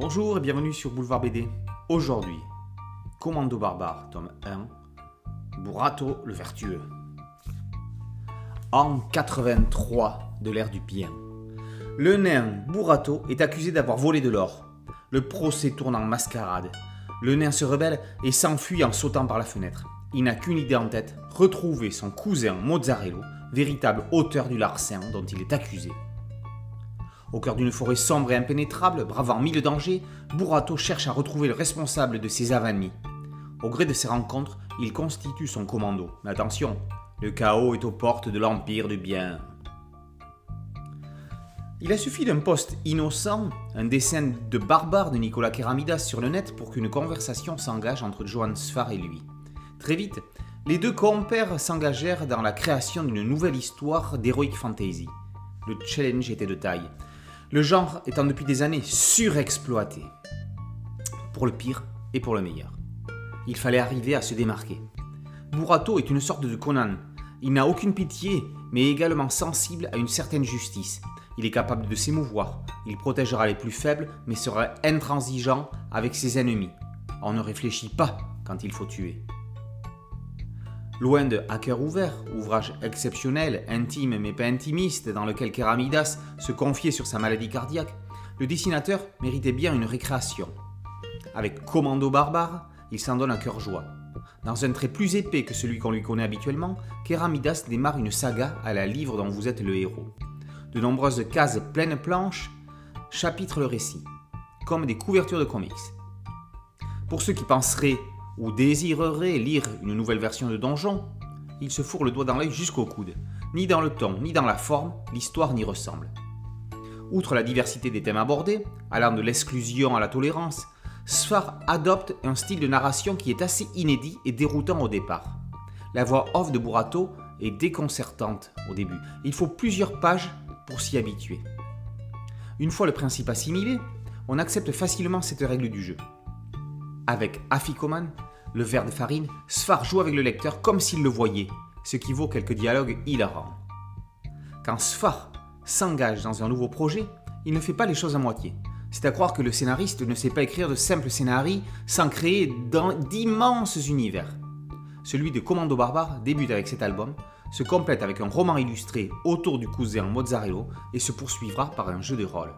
Bonjour et bienvenue sur Boulevard BD. Aujourd'hui, Commando Barbare, tome 1, Burato le Vertueux. En 83 de l'ère du bien, le nain Burato est accusé d'avoir volé de l'or. Le procès tourne en mascarade. Le nain se rebelle et s'enfuit en sautant par la fenêtre. Il n'a qu'une idée en tête, retrouver son cousin Mozzarello, véritable auteur du larcin dont il est accusé. Au cœur d'une forêt sombre et impénétrable, bravant mille dangers, Burato cherche à retrouver le responsable de ses avanies. Au gré de ces rencontres, il constitue son commando. Attention, le chaos est aux portes de l'Empire du Bien. Il a suffi d'un poste innocent, un dessin de barbare de Nicolas Keramidas sur le net pour qu'une conversation s'engage entre Johan Sfar et lui. Très vite, les deux compères s'engagèrent dans la création d'une nouvelle histoire d'heroic fantasy. Le challenge était de taille le genre étant depuis des années surexploité. Pour le pire et pour le meilleur. Il fallait arriver à se démarquer. Burato est une sorte de Conan. Il n'a aucune pitié, mais est également sensible à une certaine justice. Il est capable de s'émouvoir, il protégera les plus faibles, mais sera intransigeant avec ses ennemis. On ne réfléchit pas quand il faut tuer. Loin de Hacker ouvert, ouvrage exceptionnel, intime mais pas intimiste, dans lequel Keramidas se confiait sur sa maladie cardiaque, le dessinateur méritait bien une récréation. Avec Commando barbare, il s'en donne un cœur joie. Dans un trait plus épais que celui qu'on lui connaît habituellement, Keramidas démarre une saga à la livre dont vous êtes le héros. De nombreuses cases pleines planches chapitrent le récit, comme des couvertures de comics. Pour ceux qui penseraient ou désirerait lire une nouvelle version de Donjon, il se fourre le doigt dans l'œil jusqu'au coude. Ni dans le ton, ni dans la forme, l'histoire n'y ressemble. Outre la diversité des thèmes abordés, allant de l'exclusion à la tolérance, Sfar adopte un style de narration qui est assez inédit et déroutant au départ. La voix off de Burato est déconcertante au début. Il faut plusieurs pages pour s'y habituer. Une fois le principe assimilé, on accepte facilement cette règle du jeu. Avec Afikoman, le verre de farine, Sfar joue avec le lecteur comme s'il le voyait, ce qui vaut quelques dialogues hilarants. Quand Sfar s'engage dans un nouveau projet, il ne fait pas les choses à moitié. C'est à croire que le scénariste ne sait pas écrire de simples scénarios sans créer d'immenses univers. Celui de Commando Barbare débute avec cet album, se complète avec un roman illustré autour du cousin Mozzarello et se poursuivra par un jeu de rôle.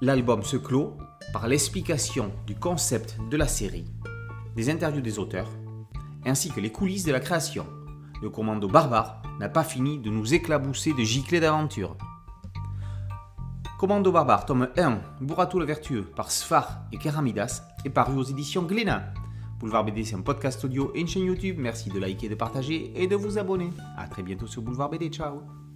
L'album se clôt par l'explication du concept de la série, des interviews des auteurs, ainsi que les coulisses de la création. Le commando barbare n'a pas fini de nous éclabousser de giclées d'aventure. Commando barbare, tome 1, Burato le Vertueux, par Sfar et Keramidas, est paru aux éditions Glénat. Boulevard BD, c'est un podcast audio et une chaîne YouTube. Merci de liker, de partager et de vous abonner. A très bientôt sur Boulevard BD. Ciao